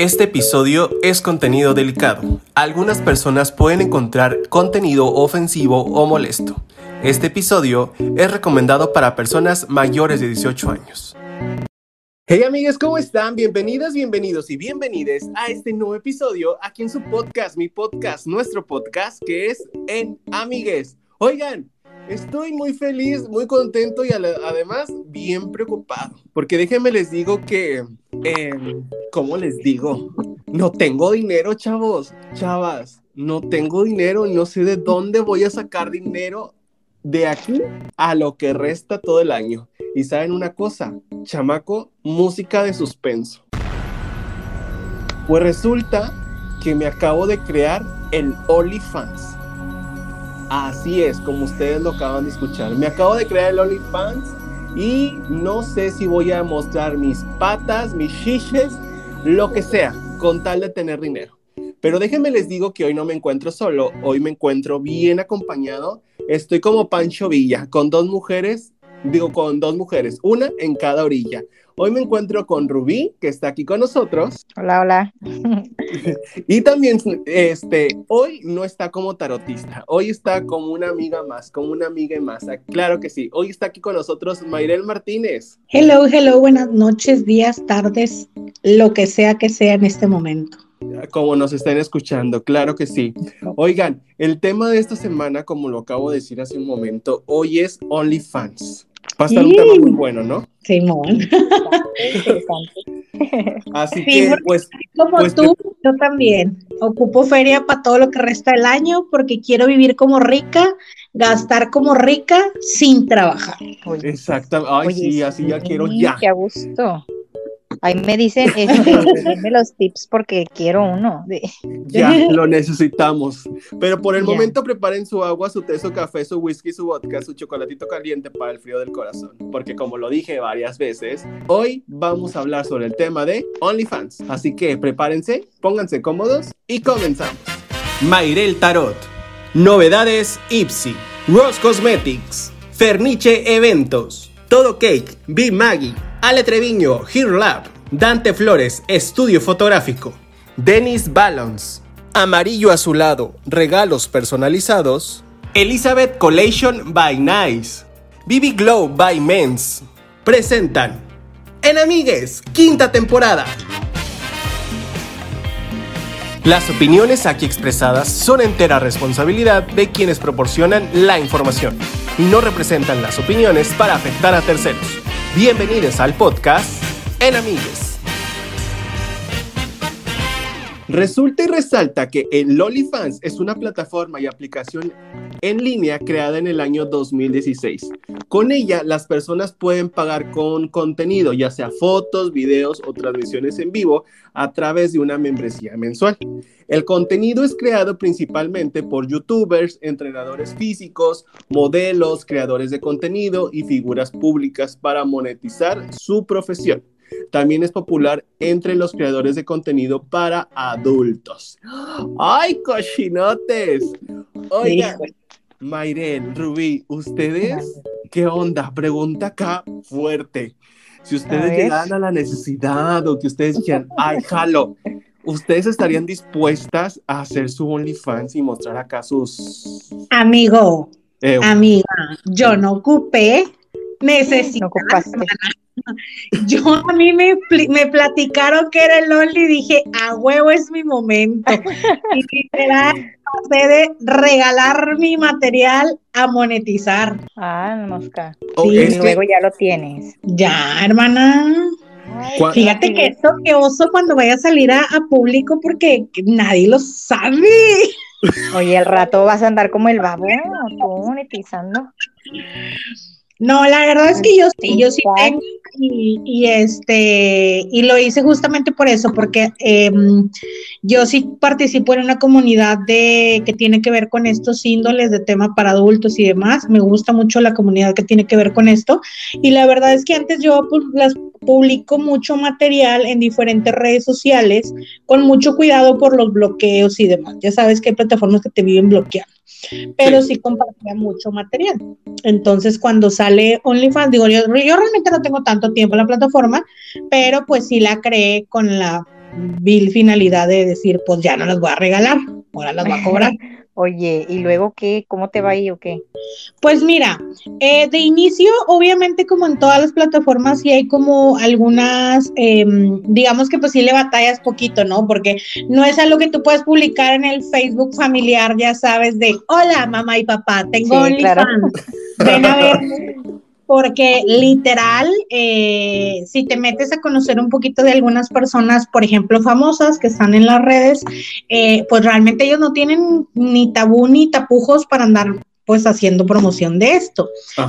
Este episodio es contenido delicado. Algunas personas pueden encontrar contenido ofensivo o molesto. Este episodio es recomendado para personas mayores de 18 años. Hey amigas, ¿cómo están? Bienvenidas, bienvenidos y bienvenides a este nuevo episodio aquí en su podcast, mi podcast, nuestro podcast que es En Amigues. Oigan, Estoy muy feliz, muy contento y además bien preocupado, porque déjenme les digo que, eh, ¿cómo les digo? No tengo dinero, chavos, chavas, no tengo dinero y no sé de dónde voy a sacar dinero de aquí a lo que resta todo el año. Y saben una cosa, chamaco, música de suspenso. Pues resulta que me acabo de crear el OnlyFans. Así es, como ustedes lo acaban de escuchar. Me acabo de crear el OnlyFans y no sé si voy a mostrar mis patas, mis chiches, lo que sea, con tal de tener dinero. Pero déjenme les digo que hoy no me encuentro solo, hoy me encuentro bien acompañado. Estoy como Pancho Villa, con dos mujeres, digo con dos mujeres, una en cada orilla. Hoy me encuentro con Rubí, que está aquí con nosotros. Hola, hola. y también, este, hoy no está como tarotista, hoy está como una amiga más, como una amiga más. Ah, claro que sí. Hoy está aquí con nosotros Mayrel Martínez. Hello, hello, buenas noches, días, tardes, lo que sea que sea en este momento como nos estén escuchando, claro que sí. Oigan, el tema de esta semana, como lo acabo de decir hace un momento, hoy es OnlyFans. Va a estar un tema muy bueno, ¿no? Simón. Así que, pues. Como pues, tú, yo también. Ocupo feria para todo lo que resta del año porque quiero vivir como rica, gastar como rica sin trabajar. Exacto. Ay, sí, así ya quiero ya. Qué gusto. Ahí me dicen, este, denme los tips porque quiero uno. Ya, lo necesitamos. Pero por el momento preparen su agua, su té, su café, su whisky, su vodka, su chocolatito caliente para el frío del corazón. Porque como lo dije varias veces, hoy vamos a hablar sobre el tema de OnlyFans. Así que prepárense, pónganse cómodos y comenzamos. Mairel Tarot. Novedades Ipsy. Rose Cosmetics. Ferniche Eventos. Todo Cake. Be Maggie. Ale Treviño, Here Lab, Dante Flores, Estudio Fotográfico, Dennis Balance, Amarillo Azulado, Regalos Personalizados, Elizabeth Collation by Nice, BB Glow by Men's, presentan En Amigues, quinta temporada. Las opiniones aquí expresadas son entera responsabilidad de quienes proporcionan la información y no representan las opiniones para afectar a terceros. Bienvenidos al podcast En Amigues. Resulta y resalta que el OnlyFans es una plataforma y aplicación en línea creada en el año 2016. Con ella, las personas pueden pagar con contenido, ya sea fotos, videos o transmisiones en vivo, a través de una membresía mensual. El contenido es creado principalmente por youtubers, entrenadores físicos, modelos, creadores de contenido y figuras públicas para monetizar su profesión. También es popular entre los creadores de contenido para adultos. ¡Ay, cochinotes! Oigan, Mayrel, Rubí, ¿ustedes qué onda? Pregunta acá fuerte. Si ustedes llegan a la necesidad o que ustedes dijeran, ay, jalo, ¿ustedes estarían dispuestas a hacer su OnlyFans y mostrar acá sus... Amigo, amiga, yo no ocupé, necesito... No yo a mí me, me, platicaron que era el Only y dije, a huevo es mi momento. y literal, pasé de regalar mi material a monetizar. Ah, mosca. Oh, sí, luego ya lo tienes. Ya, hermana. Fíjate que esto que oso cuando vaya a salir a, público porque nadie lo sabe. Oye, el rato vas a andar como el babo, tú monetizando. No, la verdad es que yo sí, yo sí tengo y, este y lo hice justamente por eso, porque em, yo sí participo en una comunidad de que tiene que ver con estos índoles de tema para adultos y demás. Me gusta mucho la comunidad que tiene que ver con esto y la verdad es que antes yo pues, las publico mucho material en diferentes redes sociales con mucho cuidado por los bloqueos y demás. Ya sabes que hay plataformas que te viven bloqueando pero sí. compartía mucho material. Entonces, cuando sale OnlyFans, digo, yo, yo realmente no tengo tanto tiempo en la plataforma, pero pues sí la creé con la vil finalidad de decir, pues ya no las voy a regalar, ahora las voy a cobrar. Oye, ¿y luego qué? ¿Cómo te va ahí o qué? Pues mira, eh, de inicio, obviamente como en todas las plataformas, sí hay como algunas, em, digamos que pues sí le batallas poquito, ¿no? Porque no es algo que tú puedes publicar en el Facebook familiar, ya sabes, de, hola mamá y papá, tengo sí, OnlyFans, ven a ver porque literal, eh, si te metes a conocer un poquito de algunas personas, por ejemplo, famosas que están en las redes, eh, pues realmente ellos no tienen ni tabú ni tapujos para andar pues haciendo promoción de esto.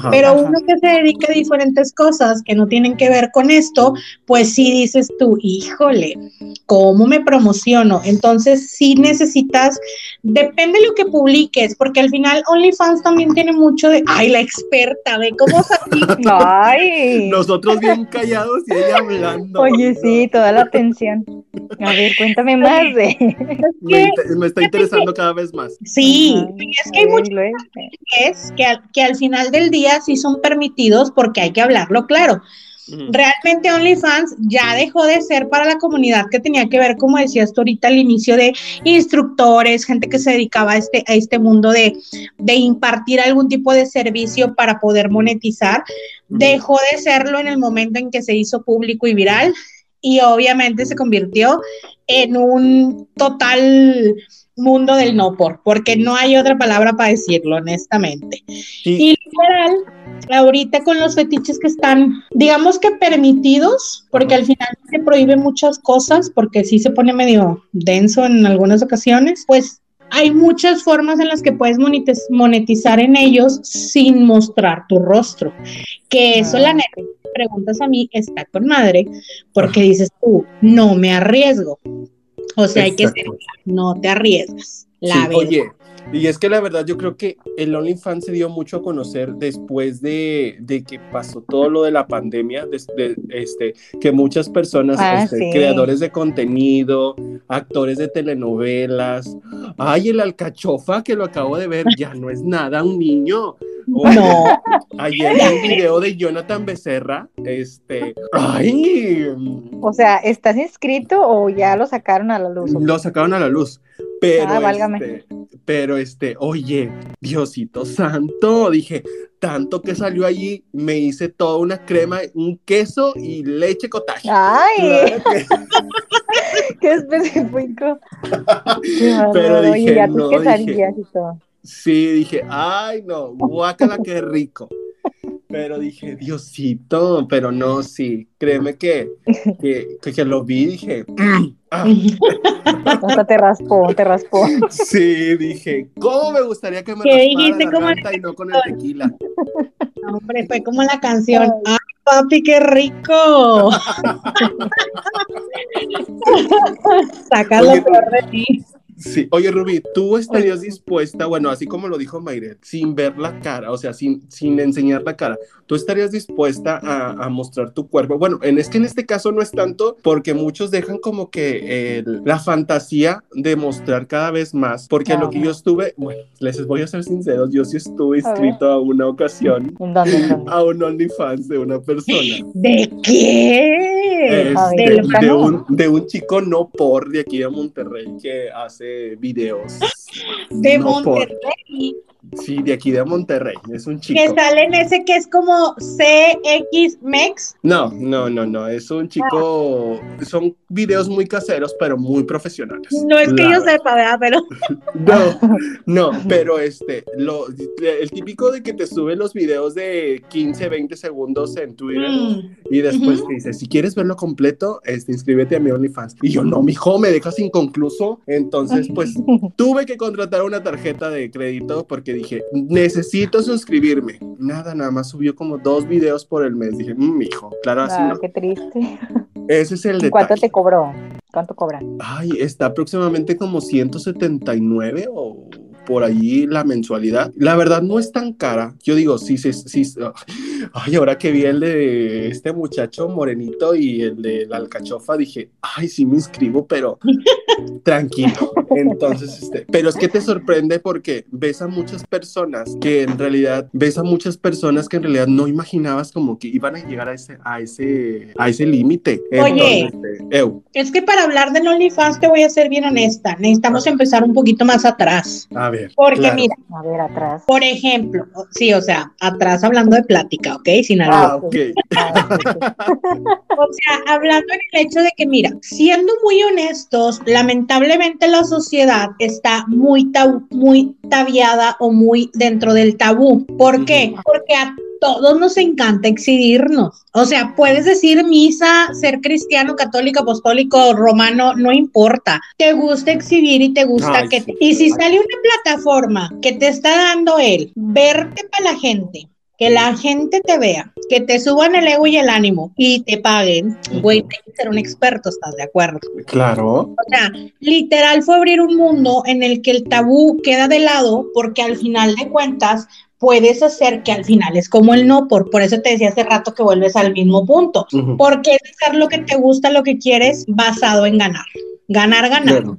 Pero uno que se dedica a diferentes cosas que no tienen que ver con esto, pues sí dices tú, híjole, ¿cómo me promociono? Entonces sí necesitas, depende de lo que publiques, porque al final OnlyFans también tiene mucho de, ay, la experta, ve cómo Ay. Nosotros bien callados y ella hablando. Oye, sí, toda la atención. A ver, cuéntame más de... Me, está interesando cada vez más. Sí, es que hay mucho es que al, que al final del día sí son permitidos porque hay que hablarlo claro. Realmente OnlyFans ya dejó de ser para la comunidad que tenía que ver, como decías tú ahorita al inicio, de instructores, gente que se dedicaba a este, a este mundo de, de impartir algún tipo de servicio para poder monetizar. Dejó de serlo en el momento en que se hizo público y viral y obviamente se convirtió en un total mundo del no por, porque no hay otra palabra para decirlo, honestamente. Y literal, ahorita con los fetiches que están, digamos que permitidos, porque al final se prohíben muchas cosas, porque sí se pone medio denso en algunas ocasiones, pues hay muchas formas en las que puedes monetizar en ellos sin mostrar tu rostro. Que eso, la neta, preguntas a mí, está con madre, porque dices tú, no me arriesgo. O sea, hay que ser, no te arriesgas. La sí, Oye, y es que la verdad yo creo que el OnlyFans se dio mucho a conocer después de, de que pasó todo lo de la pandemia, de, este, que muchas personas, Ah, este, sí. creadores de contenido, actores de telenovelas, ay, el alcachofa que lo acabo de ver, ya no es nada un niño. Oye, No. Ayer vi un video de Jonathan Becerra, este, ay, O sea, ¿estás inscrito o ya lo sacaron a la luz? lo sacaron a la luz. Pero, Ah, válgame. este, pero este, oye, Diosito Santo, dije, tanto que salió allí, me hice toda una crema, un queso y leche cottage. ¡Ay! Claro que- ¡Qué específico! Pero bárbaro. Oye, dije, ya no, quesadillas y todo. Sí, dije, ay, no, guácala, qué rico. Pero dije, Diosito, pero no, sí, créeme que, que, que, que lo vi, dije, mm, ah, Hasta te raspó, te raspó. sí, dije, ¿cómo me gustaría que me ¿Qué dijiste? la ¿Cómo garganta y no con el tequila? Hombre, fue como la canción. ¡Ay, papi, qué rico! Saca lo peor de ti. Sí, oye Rubí, ¿tú estarías dispuesta, bueno, así como lo dijo Mayret, sin ver la cara, o sea, sin, sin enseñar la cara, ¿tú estarías dispuesta a, a mostrar tu cuerpo? Bueno, en, es que en este caso no es tanto porque muchos dejan como que la fantasía de mostrar cada vez más, porque lo que yo estuve, bueno, les voy a ser sinceros, yo sí estuve inscrito a una ocasión a un OnlyFans de una persona. ¿De qué? Este, de, un, de un chico no por de aquí de Monterrey que hace videos. De no por. Sí, de aquí de Monterrey. Es un chico. Que sale en ese que es como CX Mex. No, no, no, no. Es un chico. Son videos muy caseros, pero muy profesionales. No es que yo sepa, ¿verdad? Pero No, no, pero este, lo, el típico de que te sube los videos de 15, 20 segundos en Twitter Mm. y después Ujú. te dice, si quieres verlo completo, este, inscríbete a mi OnlyFans. Y yo, no, mijo, me dejas inconcluso. Entonces, pues, tuve que contratar una tarjeta de crédito porque dije, necesito suscribirme. Nada, nada más subió como dos videos por el mes. Dije, mmm, mijo, claro, así Ah, no. qué triste. Ese es el ¿Y ¿Cuánto detalle. te cobró? ¿Cuánto cobran? Ay, está aproximadamente como 179 o por allí la mensualidad. La verdad no es tan cara. Yo digo, sí, sí, sí. Ay, ahora que vi el de este muchacho morenito y el de la alcachofa, dije, ay, sí me inscribo, pero Tranquilo. Entonces, este, pero es que te sorprende porque ves a muchas personas que en realidad, ves a muchas personas que en realidad no imaginabas como que iban a llegar a ese, a ese, a ese límite. Oye, este, es que para hablar de OnlyFans te voy a ser bien honesta. Necesitamos empezar un poquito más atrás. A ver. Porque mira, a ver, atrás. Por ejemplo, sí, o sea, atrás hablando de plática, ¿ok? Sin ah, ok. Ah, o sea, hablando en el hecho de que, mira, siendo muy honestos, lamentablemente la sociedad está muy, muy tabiada o muy dentro del tabú. ¿Por qué? Porque a todos nos encanta exhibirnos. O sea, puedes decir misa, ser cristiano, católico, apostólico, romano, no importa. Te gusta exhibir y te gusta que... Y si sale una plataforma que te está dando él, verte para la gente, que la gente te vea, que te suban el ego y el ánimo y te paguen, güey, tienes que ser un experto, ¿estás de acuerdo? Claro. O sea, literal fue abrir un mundo en el que el tabú queda de lado porque al final de cuentas puedes hacer que al final es como el no, por, por eso te decía hace rato que vuelves al mismo punto, porque es hacer lo que te gusta, lo que quieres, basado en ganar. Ganar, ganar. gana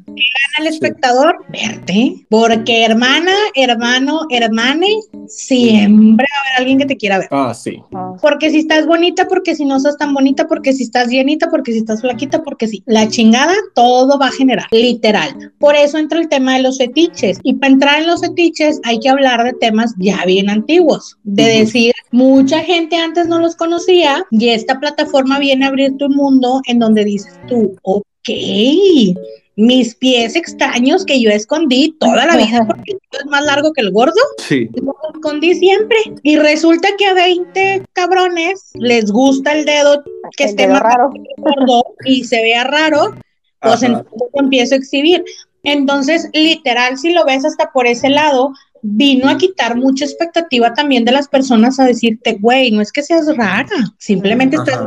el espectador? Verte. Porque hermana, hermano, hermane, siempre va a haber alguien que te quiera ver. Ah, sí. Porque si estás bonita, porque si no estás tan bonita, porque si estás llenita, porque si estás flaquita, porque si la chingada, todo va a generar, literal. Por eso entra el tema de los fetiches. Y para entrar en los fetiches hay que hablar de temas ya bien antiguos. De decir, mucha gente antes no los conocía y esta plataforma viene a abrirte un mundo en donde dices tú, ok ok, mis pies extraños que yo escondí toda la vida porque es más largo que el gordo. Sí. Lo escondí siempre. Y resulta que a 20 cabrones les gusta el dedo que esté más raro gordo y se vea raro, pues entonces empiezo a exhibir. Entonces, literal, si lo ves hasta por ese lado, vino a quitar mucha expectativa también de las personas a decirte, güey, no es que seas rara, simplemente estás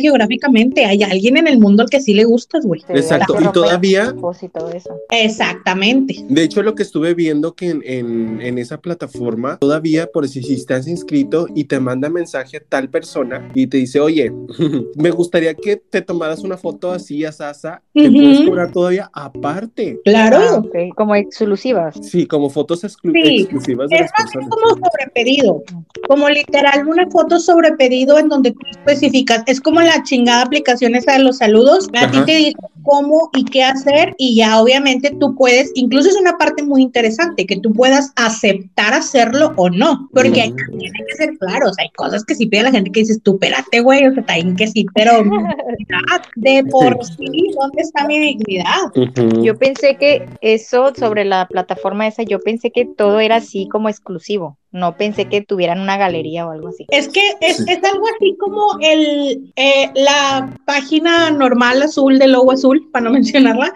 geográficamente, hay alguien en el mundo al que sí le gustas, güey. Exacto, y todavía... Exactamente. De hecho, lo que estuve viendo que en, en, esa plataforma, todavía por si estás inscrito y te manda mensaje a tal persona y te dice, oye, me gustaría que te tomaras una foto así a Sasa, que puedes cobrar todavía aparte. Claro. Ah, como exclusivas. Sí, como fotos exclusivas es como sobre pedido, como literal una foto sobre pedido en donde tú especificas, es como la chingada aplicación esa de los saludos, a ti te dice cómo y qué hacer y ya obviamente tú puedes, incluso es una parte muy interesante, que tú puedas aceptar hacerlo o no, porque hay, tiene que ser claro, o sea, hay cosas que si pide la gente que dices, tú, espérate, güey, o sea, también que sí, pero de por sí, ¿dónde está mi dignidad? Yo pensé que eso sobre la plataforma esa, yo pensé que todo era así como exclusivo. No pensé que tuvieran una galería o algo así. Es que es, es algo así como el, eh, la página normal azul del logo azul, para no mencionarla,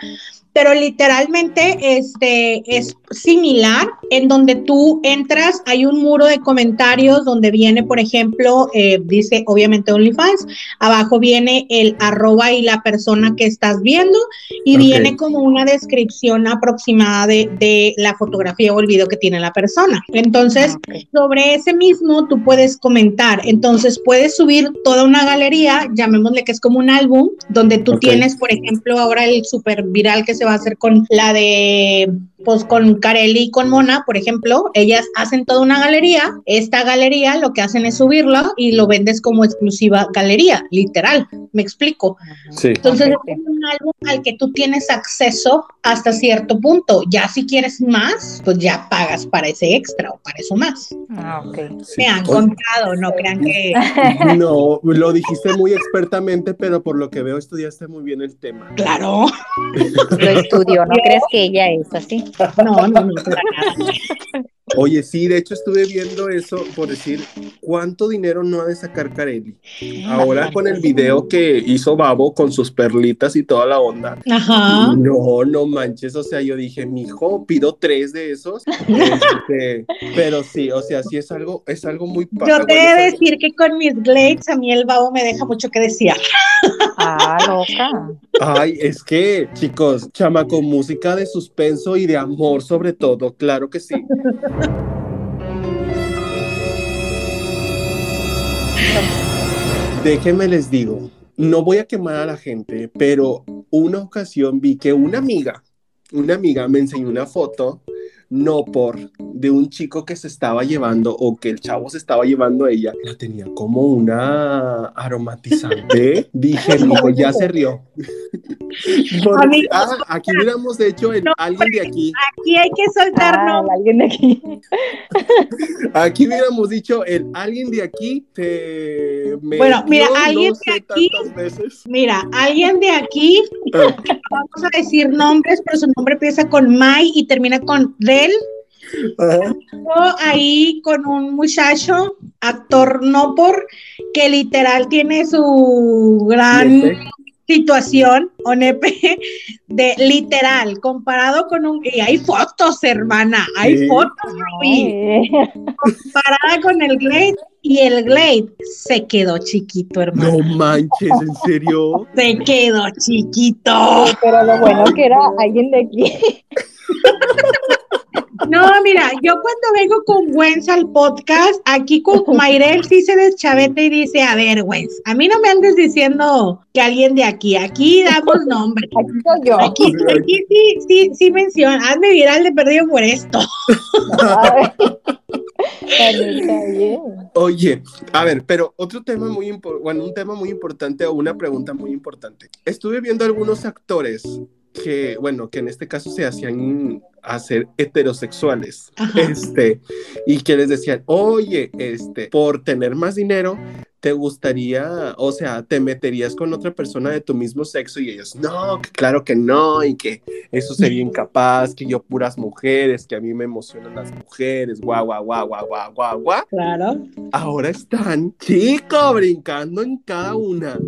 pero literalmente este, es similar, en donde tú entras, hay un muro de comentarios donde viene, por ejemplo, eh, dice obviamente OnlyFans, abajo viene el arroba y la persona que estás viendo y viene como una descripción aproximada de, la fotografía o el video que tiene la persona. Entonces, ah, sobre ese mismo tú puedes comentar, entonces puedes subir toda una galería, llamémosle que es como un álbum, donde tú tienes, por ejemplo, ahora el super viral que se va a hacer con la de pues con Carelli y con Mona, por ejemplo, ellas hacen toda una galería. Esta galería lo que hacen es subirla y lo vendes como exclusiva galería, literal. ¿Me explico? Sí. Entonces es un álbum al que tú tienes acceso hasta cierto punto. Ya si quieres más, pues ya pagas para ese extra o para eso más. Ah, ok. Me han contado, no crean que. No, lo dijiste muy expertamente, pero por lo que veo estudiaste muy bien el tema. Claro. Lo estudio, no crees que ella es así. No, no, no, Oye, sí, de hecho estuve viendo eso por decir cuánto dinero no ha de sacar Carelli. Ahora con el video que hizo Babo con sus perlitas y toda la onda. Ajá. No, no manches. O sea, yo dije, mijo, pido tres de esos. Este, pero sí, o sea, sí es algo, es algo muy Yo te he de decir que con mis glades a mí el Babo me deja mucho que decir. Ah, loca. Ay, es que, chicos, chama con música de suspenso y de amor sobre todo, claro que sí. Déjenme les digo no voy a quemar a la gente, pero una ocasión vi que una amiga, una amiga me enseñó una foto no por de un chico que se estaba llevando o que el chavo se estaba llevando a ella, la tenía como una aromatizante. Dije, hijo, ya se rió. ah, aquí hubiéramos hecho el, alguien de aquí. Aquí hay que soltar Ah, alguien de aquí. Aquí hubiéramos dicho el alguien de aquí te Bueno, mira, alguien no de aquí-. Mira, alguien de aquí, Ah, vamos a decir nombres, pero su nombre empieza con Mai y termina con Del. ajá. ahí con un muchacho, actor no por, que literal tiene su gran Nepe. situación, o nepe, de literal, comparado con un, y hay fotos, hermana, hay Sí. fotos, Rubí, comparada con el Glade, y el Glade se quedó chiquito, hermano, No manches, ¿en serio? se quedó chiquito. Pero lo bueno que era alguien de aquí. No, mira, yo cuando vengo con Gwenz al podcast, aquí con Mayrel sí se deschaveta y dice, a ver, Gwenz, a mí no me andes diciendo que alguien de aquí, aquí damos nombre. Aquí soy yo. Aquí, aquí sí, sí, sí menciona, hazme viral de perdido por esto. Oye, a ver, pero otro tema muy importante, bueno, un tema muy importante o una pregunta muy importante. Estuve viendo algunos actores que, bueno, que en este caso se hacían hacer heterosexuales, Ajá. este, y que les decían, oye, este, por tener más dinero, te gustaría, o sea, te meterías con otra persona de tu mismo sexo y ellos, no, que claro que no, y que eso sería incapaz, que yo puras mujeres, que a mí me emocionan las mujeres, guau, guau, guau, guau, guau, guau, guau Claro. ahora están, chico, brincando en cada una.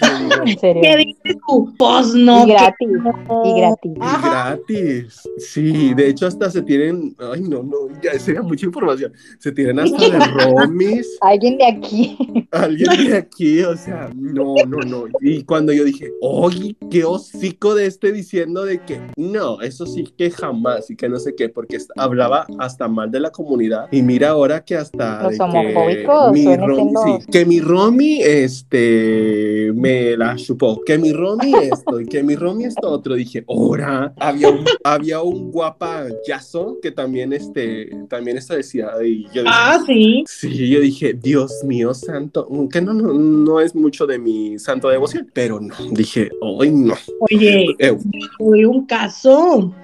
En serio. ¿Qué dices tú? Pues no. Y gratis. no. Y gratis. y gratis. Sí, de hecho hasta se tienen, ay no, no, ya sería mucha información. Se tienen hasta de romis, Alguien de aquí. alguien de aquí, o sea, no, no, no. Y cuando yo dije, oye, qué hocico de este diciendo de que no, eso sí que jamás y que no sé qué, porque hablaba hasta mal de la comunidad. Y mira ahora que hasta Los de que homofóbicos mi siendo- sí, que mi Romy este me la chupó, que mi Romy esto y que mi Romy esto otro. Dije, ahora había un, había un guapayazo que también este también esto decía y yo dije, Ah, sí. Sí, yo dije, Dios mío santo, que no, no, no es mucho de mi santo devoción, pero no, dije, hoy no. Oye, Eh, tuve un caso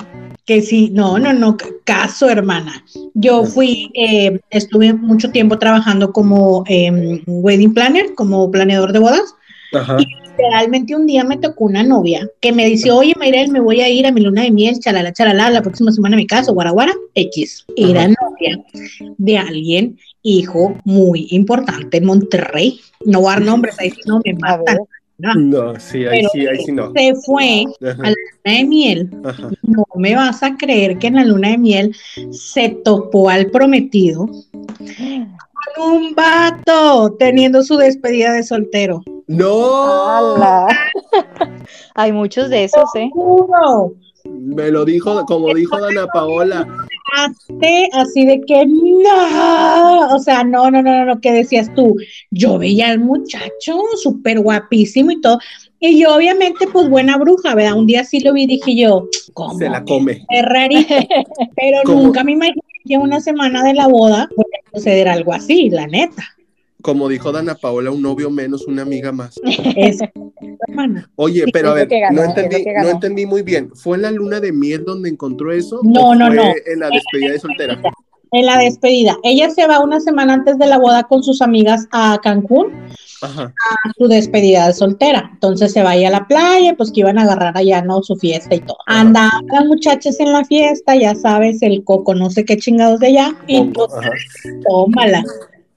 que sí, no, no, no, caso, hermana. Yo fui, eh, estuve mucho tiempo trabajando como em, wedding planner, como planeador de bodas. Ajá, Literalmente un día me tocó una novia que me dice, oye, Mayrel, me voy a ir a mi luna de miel, chalala, chalala, la próxima semana a mi casa, guaraguara, X. Era Ajá. novia de alguien, hijo muy importante en Monterrey. No dar nombres, ahí sí no me A matan. no, sí, ahí Pero sí, ahí sí no. Se fue Ajá, a la luna de miel ajá. no me vas a creer que en la luna de miel se topó al prometido con un vato teniendo su despedida de soltero. No, ¡Hala! Hay muchos de esos, ¿eh? Me lo dijo, como dijo Dana Paola, así de que no, o sea, no, no, no, no, no, ¿qué decías tú? Yo veía al muchacho súper guapísimo y todo, y yo obviamente, pues buena bruja, ¿verdad? Un día sí lo vi y dije yo, ¿cómo? se la come. Es rarito, pero ¿Cómo? nunca me imaginé que una semana de la boda puede suceder algo así, la neta. Como dijo Dana Paola, un novio menos, una amiga más. Es, hermana. Oye, Sí, pero a ver, ganó, no entendí, no entendí muy bien. ¿Fue en la luna de miel donde encontró eso? No, o no, fue no. En la despedida de soltera. En la despedida, ella se va una semana antes de la boda con sus amigas a Cancún Ajá. a su despedida de soltera. Entonces se va ahí a la playa, pues que iban a agarrar allá, ¿no? Su fiesta y todo. Andaban las muchachas en la fiesta, ya sabes, el coco, no sé qué chingados de allá. Y pues, Ajá. tómala.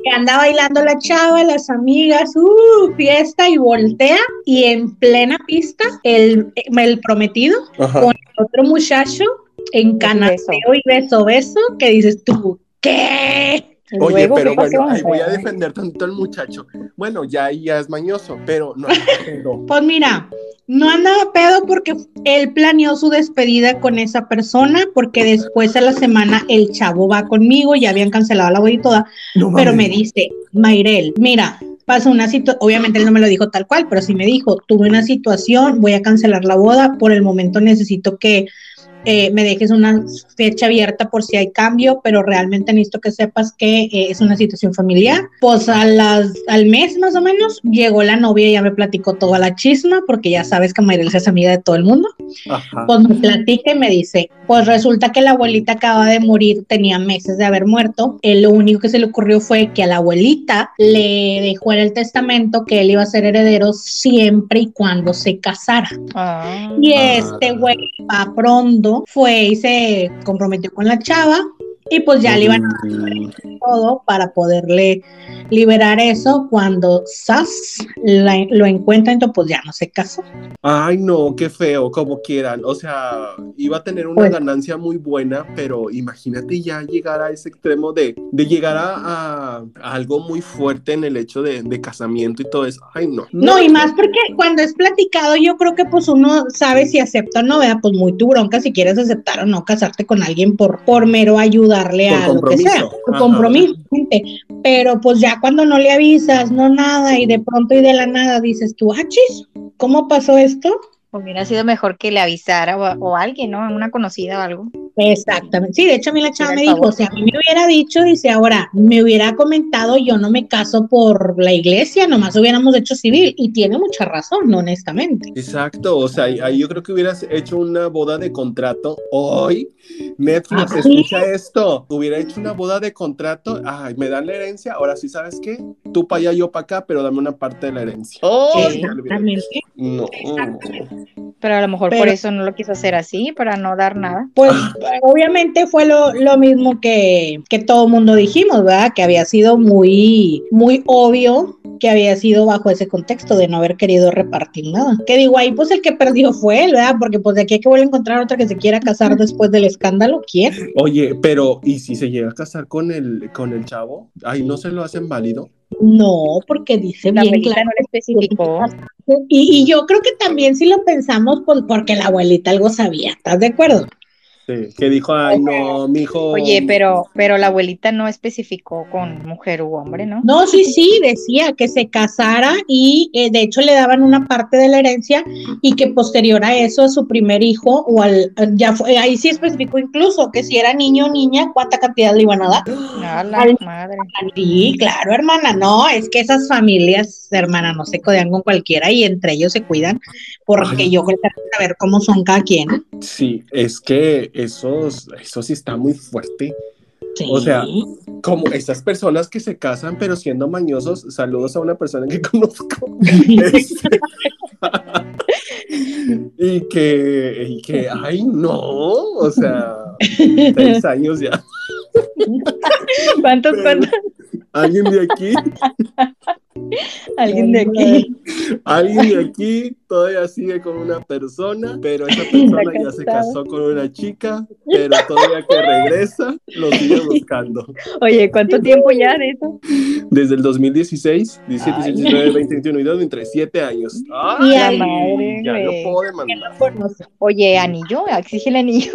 Que anda bailando la chava, las amigas, uh, fiesta y voltea. Y en plena pista, el, el prometido Ajá. con otro muchacho en canasteo y beso, beso, que dices tú, ¿qué? Oye, luego, pero bueno, ahí voy a defender tanto al muchacho. Bueno, ya ahí ya es mañoso, pero no pero, Pues mira, no andaba pedo porque él planeó su despedida con esa persona, porque después de la semana el chavo va conmigo, ya habían cancelado la boda y toda, no pero me dice, Mayrel, mira, pasó una situación, obviamente él no me lo dijo tal cual, pero sí me dijo, tuve una situación, voy a cancelar la boda, por el momento necesito que eh, me dejes una fecha abierta por si hay cambio, pero realmente necesito que sepas que eh, es una situación familiar. Pues a las, al mes más o menos llegó la novia y ya me platicó toda la chisma, porque ya sabes que Mayrelsa es amiga de todo el mundo. Pues me platica y me dice, pues resulta que la abuelita acaba de morir, tenía meses de haber muerto. Él, lo único que se le ocurrió fue que a la abuelita le dejó en el testamento que él iba a ser heredero siempre y cuando se casara. Ah. y este güey va pronto fue y se comprometió con la chava y pues ya le iban a dar todo para poderle liberar eso cuando Sass lo encuentra, entonces pues ya no se casó. Ay, no, qué feo, como quieran. O sea, iba a tener una pues ganancia muy buena, pero imagínate ya llegar a ese extremo de, de llegar a, algo muy fuerte en el hecho de, de, casamiento y todo eso. Ay, no. No, y más porque cuando es platicado, yo creo que pues uno sabe si acepta o no, vea, pues muy tu bronca si quieres aceptar o no casarte con alguien por, por mero a lo que sea, por compromiso. Pero pues ya cuando no le avisas, no nada, y de pronto y de la nada dices tú, achis, ah, ¿cómo pasó esto? Hubiera sido mejor que le avisara o, alguien, ¿no? Una conocida o algo. Exactamente. Sí, de hecho a mí la chava me dijo, o sea, a mí me hubiera dicho, dice, ahora, me hubiera comentado, yo no me caso por la iglesia, nomás hubiéramos hecho civil. Y tiene mucha razón, honestamente. Exacto, o sea, ahí yo creo que hubieras hecho una boda de contrato hoy. Netflix, ¿Ah, escucha esto. Hubiera hecho una boda de contrato, ay, me dan la herencia, ahora sí, ¿sabes qué? Tú para allá, yo para acá, pero dame una parte de la herencia. Oh, Exactamente. No. Pero a lo mejor por eso no lo quiso hacer así, para no dar nada. Pues obviamente fue lo, lo mismo que, que todo mundo dijimos, ¿verdad? Que había sido muy, muy obvio que había sido bajo ese contexto de no haber querido repartir nada. Que digo, ahí pues el que perdió fue él, ¿verdad? Porque pues de aquí hay que volver a encontrar otra que se quiera casar después del escándalo, ¿quién? Oye, pero ¿y si se llega a casar con el, con el chavo? Ahí no se lo hacen válido. No, porque dice la bien claro. no especificó. Y, y, yo creo que también si lo pensamos, pues porque la abuelita algo sabía, ¿estás de acuerdo? Que dijo, ay, no, mi hijo. Oye, pero, pero la abuelita no especificó con mujer u hombre, ¿no? No, sí, sí, decía que se casara y eh, de hecho le daban una parte de la herencia y que posterior a eso a su primer hijo o al, ya fue, ahí sí especificó incluso que si era niño o niña, cuánta cantidad le iban a dar. A la madre. Sí, claro, hermana, no, es que esas familias, hermana, no se codean con cualquiera y entre ellos se cuidan porque yo creo que hay que saber cómo son cada quien. Sí, es que eso, eso sí está muy fuerte. O sea, como esas personas que se casan pero siendo mañosos, saludos a una persona que conozco. y que, y que, ay, no, o sea, seis años ya. ¿Cuántos, cuántos? ¿Alguien de aquí? Alguien de aquí. Alguien de aquí todavía sigue con una persona, pero esa persona ya se casó con una chica, pero todavía que regresa, lo sigue buscando. Oye, ¿cuánto tiempo ya de eso? Desde el 2016, 17, 19, 20, 21 y 2, entre 7 años. ¡Ay! La madre, ya no puedo demandar. Oye, anillo, exige el anillo.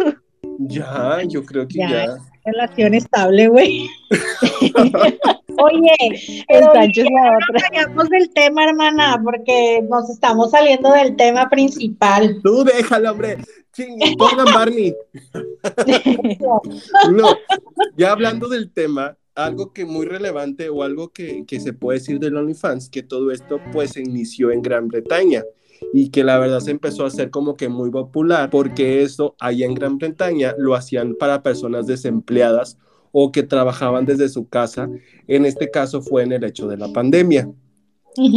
Ya, yo creo que ya. Relación estable, güey. Oye, el Sancho es la otra. del tema, hermana, porque nos estamos saliendo del tema principal. Tú déjalo, hombre. pongan Barney. no, ya hablando del tema, algo que muy relevante o algo que, que se puede decir del OnlyFans, que todo esto pues se inició en Gran Bretaña y que la verdad se empezó a hacer como que muy popular porque eso allá en Gran Bretaña lo hacían para personas desempleadas o que trabajaban desde su casa. En este caso fue en el hecho de la pandemia.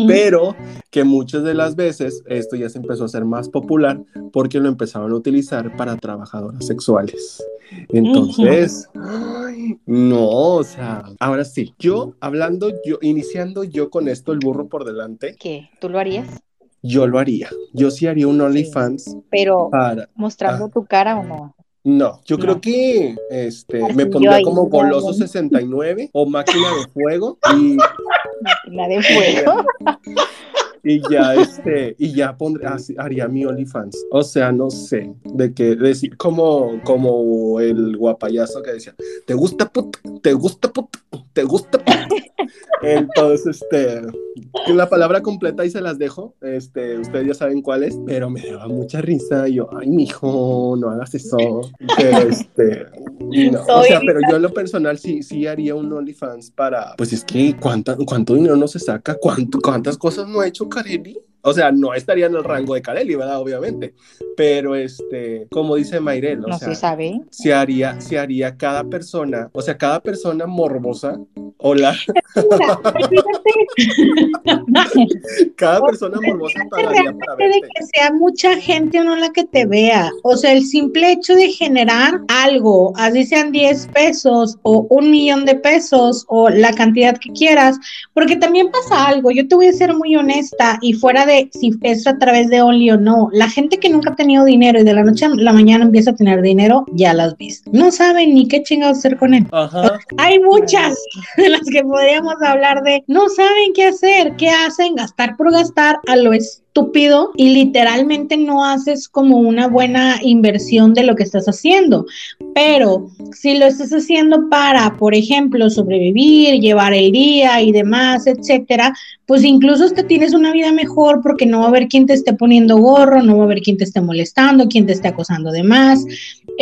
Pero que muchas de las veces esto ya se empezó a hacer más popular porque lo empezaban a utilizar para trabajadoras sexuales. Entonces, no, o sea, ahora sí, yo hablando, yo iniciando yo con esto, el burro por delante. ¿Qué? ¿Tú lo harías? Yo lo haría. Yo sí haría un OnlyFans. pero mostrando tu cara o no. No, yo creo que este me pondría como goloso 69 o máquina de fuego y máquina de fuego. y ya este y ya pondría haría mi OnlyFans. O sea, no sé, de que decir como como el guapayazo que decía, "¿Te gusta put? ¿Te gusta put? ¿Te gusta put? Entonces, este, la palabra completa y se las dejo, este, ustedes ya saben cuál es, pero me daba mucha risa, y yo, ay, mijo, no hagas eso, pero este, no, o sea, pero yo en lo personal sí, sí haría un OnlyFans para, pues es que, ¿cuánta, ¿cuánto dinero no se saca? ¿Cuánto, ¿Cuántas cosas no ha hecho Carelli? O sea, no estaría en el rango de Carelli, ¿verdad? Obviamente. Pero, este, como dice Mayrel, o no sea, se sabe. se haría, se haría cada persona, o sea, cada persona morbosa, hola, cada persona morbosa pagaría para de verte. que sea mucha gente o no la que te vea. O sea, el simple hecho de generar algo, así sean 10 pesos o un millón de pesos o la cantidad que quieras, porque también pasa algo, yo te voy a ser muy honesta y fuera de si es a través de Only o no, la gente que nunca ha tenido dinero y de la noche a la mañana empieza a tener dinero, ya las viste. No saben ni qué chingados hacer con él. Ajá, Hay muchas de las que podríamos hablar de no saben qué hacer, qué hacen, gastar por gastar a lo estúpido y literalmente no haces como una buena inversión de lo que estás haciendo. Pero si lo estás haciendo para, por ejemplo, sobrevivir, llevar el día y demás, etcétera, pues incluso hasta tienes una vida mejor porque no va a haber quien te esté poniendo gorro, no va a haber quien te esté molestando, quien te esté acosando de más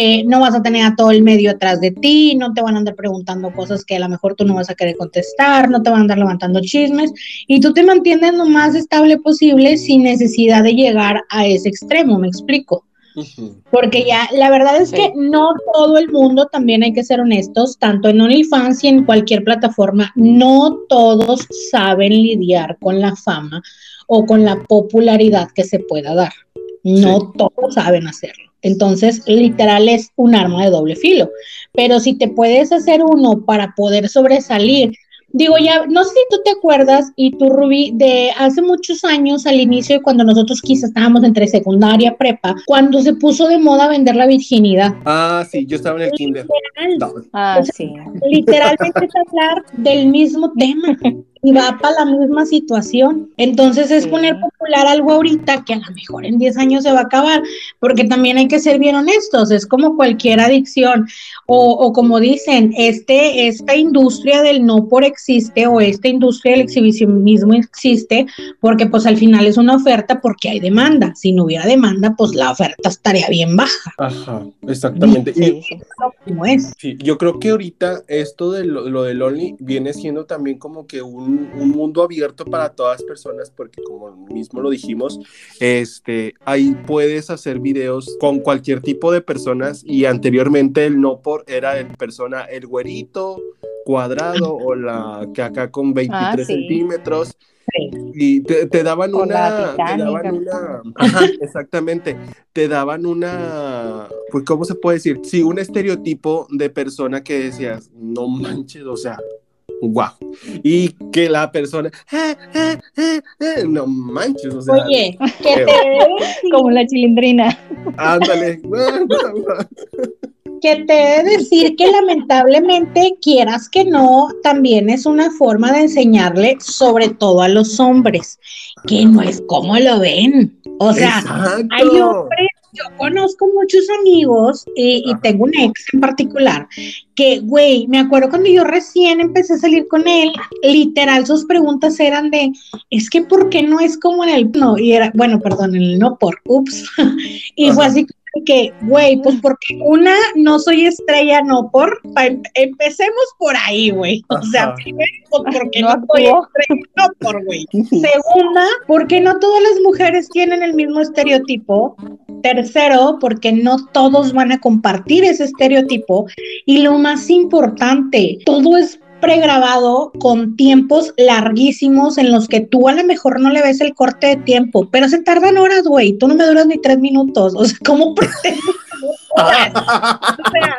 eh, no vas a tener a todo el medio atrás de ti, no te van a andar preguntando cosas que a lo mejor tú no vas a querer contestar, no te van a andar levantando chismes y tú te mantienes lo más estable posible sin necesidad de llegar a ese extremo, me explico. Porque ya, la verdad es Sí. que no todo el mundo, también hay que ser honestos, tanto en OnlyFans y en cualquier plataforma, no todos saben lidiar con la fama o con la popularidad que se pueda dar. No todos saben hacerlo. Entonces, literal es un arma de doble filo. Pero si te puedes hacer uno para poder sobresalir, digo ya, no sé si tú te acuerdas, y tú, Rubí, de hace muchos años, al inicio de cuando nosotros quizás estábamos entre secundaria, prepa, cuando se puso de moda vender la virginidad. Ah, sí, yo estaba en el kinder. No, Ah, sí. Literalmente es hablar del mismo tema y va para la misma situación. Entonces es poner popular algo ahorita que a lo mejor en 10 años se va a acabar, porque también hay que ser bien honestos, es como cualquier adicción o, o como dicen, este, esta industria del no por existe o esta industria del exhibicionismo existe porque pues al final es una oferta porque hay demanda. Si no hubiera demanda, pues la oferta estaría bien baja, Ajá, exactamente. Y- Sí, sí. como es. Sí, yo creo que ahorita esto de lo, lo del Only viene siendo también como que un, un mundo abierto para todas personas, porque como mismo lo dijimos, este, ahí puedes hacer videos con cualquier tipo de personas y anteriormente el no por era el persona, el güerito cuadrado o la que acá con 23 Ah, sí. centímetros Sí. y te, te daban O una, te Titanic. daban una, ajá, exactamente, te daban una, pues, ¿cómo se puede decir? Sí, un estereotipo de persona que decías, no manches, o sea, guau. Y que la persona, "Eh, eh, eh, eh", no manches, o sea, Oye, que te debe Como la chilindrina. ándale. que te he de decir que lamentablemente, quieras que no, también es una forma de enseñarle, sobre todo a los hombres, que no es como lo ven. O sea, Exacto. hay hombres, yo conozco muchos amigos y, y Ajá. tengo un ex en particular que, güey, me acuerdo cuando yo recién empecé a salir con él, literal sus preguntas eran de, es que ¿por qué no es como en el no? Y era, bueno, perdón, en el no por, ups. y fue así que, güey, pues porque una, no soy estrella, no por, em- empecemos por ahí, güey. O sea, primero, pues porque No no, soy estrella, no por, güey. Segunda, porque no todas las mujeres tienen el mismo estereotipo. Tercero, porque no todos van a compartir ese estereotipo. Y lo más importante, todo es pregrabado con tiempos larguísimos en los que tú a lo mejor no le ves el corte de tiempo, pero se tardan horas, güey. Tú no me duras ni tres minutos. O sea, ¿cómo pretendes? O sea,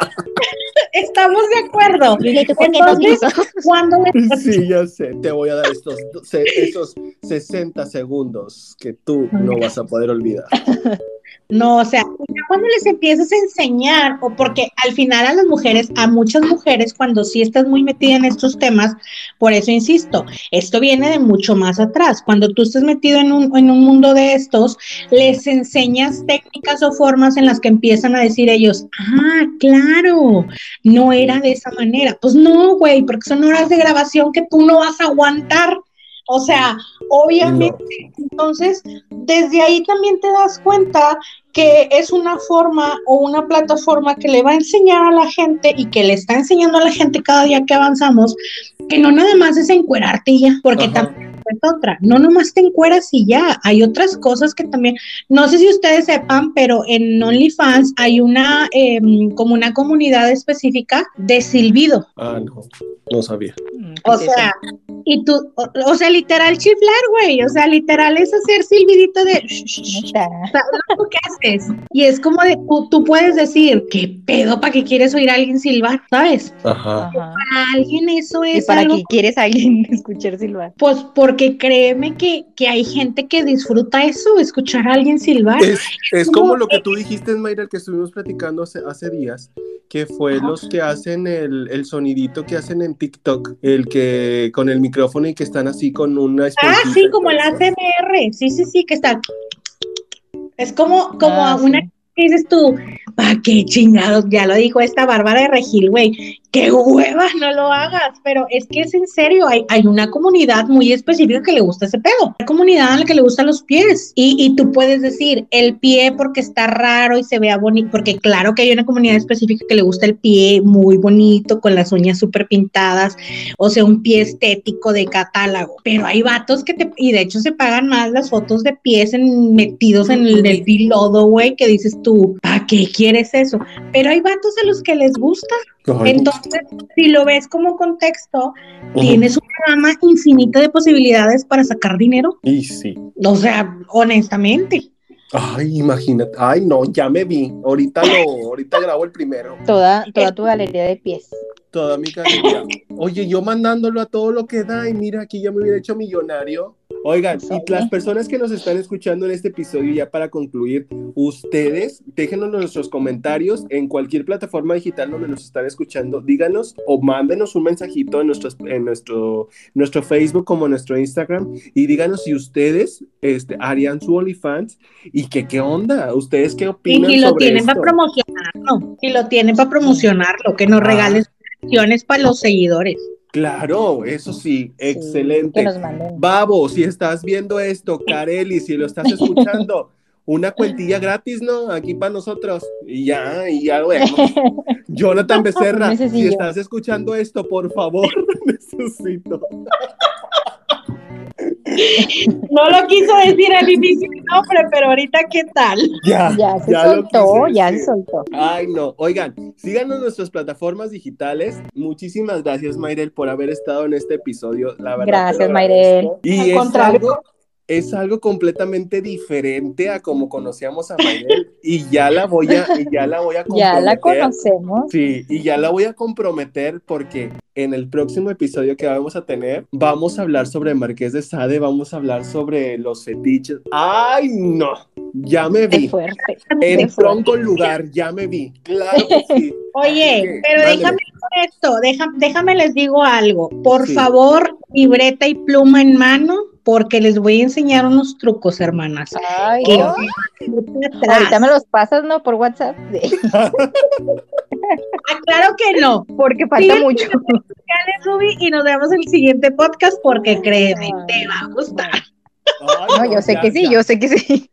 estamos de acuerdo. Entonces. Cuando le Sí, ya sé, te voy a dar estos, esos 60 segundos que tú no vas a poder olvidar. No, o sea, cuando les empiezas a enseñar, o porque al final a las mujeres, a muchas mujeres, cuando sí estás muy metida en estos temas, por eso insisto, esto viene de mucho más atrás. Cuando tú estás metido en un, en un mundo de estos, les enseñas técnicas o formas en las que empiezan a decir ellos, ah, claro, no era de esa manera. Pues no, güey, porque son horas de grabación que tú no vas a aguantar. O sea, obviamente, entonces, desde ahí también te das cuenta que es una forma o una plataforma que le va a enseñar a la gente y que le está enseñando a la gente cada día que avanzamos, que no nada más es encuerarte ya, porque también otra. No nomás te encueras y ya, hay otras cosas que también, no sé si ustedes sepan, pero en OnlyFans hay una, em, como una comunidad específica de silbido. Ah, no, no sabía. Mm, o sea, y tú, o, sea, literal chiflar, güey, o sea, literal es hacer silbidito de... ¿Qué haces? Y es como de, tú, puedes decir, ¿qué pedo para qué quieres oír a alguien silbar? ¿Sabes? Ajá. Para alguien eso es... ¿Y para qué quieres a alguien escuchar silbar? Pues porque créeme que, que, hay gente que disfruta eso, escuchar a alguien silbar. Es, como lo que tú dijiste, Mayra, que estuvimos platicando hace, hace días, que fue los que hacen el, el, sonidito que hacen en TikTok, el que con el micrófono y que están así con una... Ah, sí, como el ACMR, sí, sí, sí, que está... Es como, como ah, una... dices tú? ¿Para qué chingados? Ya lo dijo esta Bárbara de Regil, güey qué huevas, no lo hagas, pero es que es en serio, hay, hay, una comunidad muy específica que le gusta ese pedo, una comunidad a la que le gustan los pies. Y, y, tú puedes decir el pie porque está raro y se vea bonito, porque claro que hay una comunidad específica que le gusta el pie muy bonito, con las uñas súper pintadas, o sea, un pie estético de catálogo, pero hay vatos que te, y de hecho se pagan más las fotos de pies metidos en el, el pilodo, güey, que dices tú, ¿para qué quieres eso? Pero hay vatos a los que les gusta. Entonces, si lo ves como contexto, tienes una gama infinita de posibilidades para sacar dinero. Y sí. O sea, honestamente. Ay, imagínate. Ay, no, ya me vi. Ahorita lo, ahorita grabo el primero. Toda, toda tu galería de pies. Toda mi galería. Oye, yo mandándolo a todo lo que da y mira, aquí ya me hubiera hecho millonario. Oigan, y las personas que nos están escuchando en este episodio, ya para concluir, ustedes déjenos nuestros comentarios en cualquier plataforma digital donde nos están escuchando. Díganos o mándenos un mensajito en, nuestro, en nuestro, nuestro Facebook como en nuestro Instagram y díganos si ustedes este, harían su OnlyFans y que qué onda, ustedes qué opinan. Y, y lo tienen para promocionarlo, y lo tienen para promocionarlo, que nos ah. regalen para los seguidores. Claro, eso sí, excelente. Babo, si estás viendo esto, Kareli, si lo estás escuchando, una cuentilla gratis, ¿no? Aquí para nosotros. Y ya, y ya lo vemos. Jonathan Becerra, si estás escuchando esto, por favor, necesito. No lo quiso decir al inicio nombre, pero ahorita qué tal. Ya, ya se soltó, ya se soltó. Ay, no. Oigan, síganos en nuestras plataformas digitales. Muchísimas gracias, Mayrel, por haber estado en este episodio. La verdad. Gracias, Mayrel. Y es algo es algo completamente diferente a como conocíamos a Mayrel y ya la voy a ya la voy a comprometer. Ya la conocemos. Sí, y ya la voy a comprometer porque en el próximo episodio que vamos a tener vamos a hablar sobre Marqués de Sade, vamos a hablar sobre los fetiches. Ay, no. Ya me vi. En tronco lugar, ya me vi. Claro que sí. Oye, pero déjame esto, déjame les digo algo. Por favor, libreta y pluma en mano porque les voy a enseñar unos trucos, hermanas. Ay, Ahorita me los pasas, ¿no? Por WhatsApp. ah, claro que no. Porque falta mucho. Ruby, y nos vemos en el siguiente podcast porque créeme, te va a gustar. no, yo sé que sí, yo sé que sí.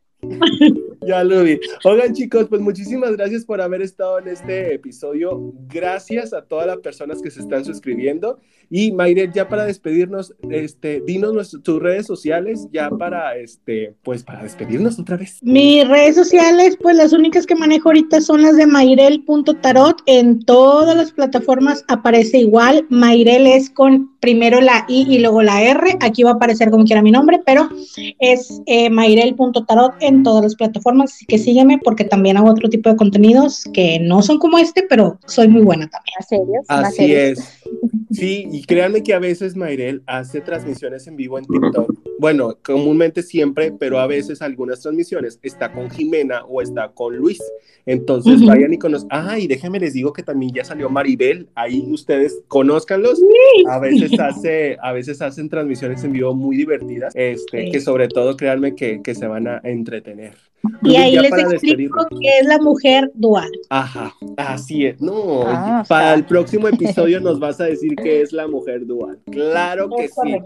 Ya lo vi. Oigan, chicos, pues muchísimas gracias por haber estado en este episodio. Gracias a todas las personas que se están suscribiendo. Y Mayret, ya para despedirnos, este, dinos tus redes sociales, ya para este, pues para despedirnos otra vez. Mis redes sociales, pues las únicas que manejo ahorita son las de mayrel.tarot. En todas las plataformas aparece igual. Mayrel es con primero la I y luego la R. Aquí va a aparecer como quiera mi nombre, pero es eh, mayrel.tarot en todas las plataformas. Así que sígueme porque también hago otro tipo de contenidos que no son como este, pero soy muy buena también. Así es. Sí, y créanme que a veces Mayrel hace transmisiones en vivo en TikTok bueno, comúnmente siempre, pero a veces algunas transmisiones está con Jimena o está con Luis. Entonces vayan y conozcan. Ah, y déjenme les digo que también ya salió Maribel. Ahí ustedes conózcanlos. A veces hace, a veces hacen transmisiones en vivo muy divertidas, este, que sobre todo créanme que, que se van a entretener. Y ahí les explico que es la mujer dual. Ajá, así es. No, ah, para el próximo episodio nos vas a decir que es la mujer dual. Claro que sí.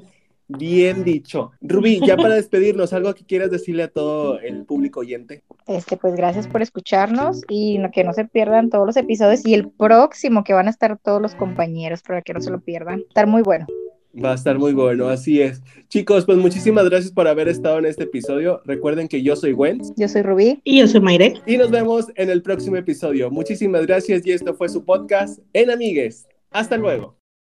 Bien dicho. Rubí, ya para despedirnos, ¿algo que quieras decirle a todo el público oyente? Este, pues gracias por escucharnos y que no se pierdan todos los episodios y el próximo que van a estar todos los compañeros para que no se lo pierdan. Estar muy bueno. Va a estar muy bueno, así es. Chicos, pues muchísimas gracias por haber estado en este episodio. Recuerden que yo soy Gwen. Yo soy Rubí. Y yo soy Mayre. Y nos vemos en el próximo episodio. Muchísimas gracias y esto fue su podcast en Amigues. Hasta luego.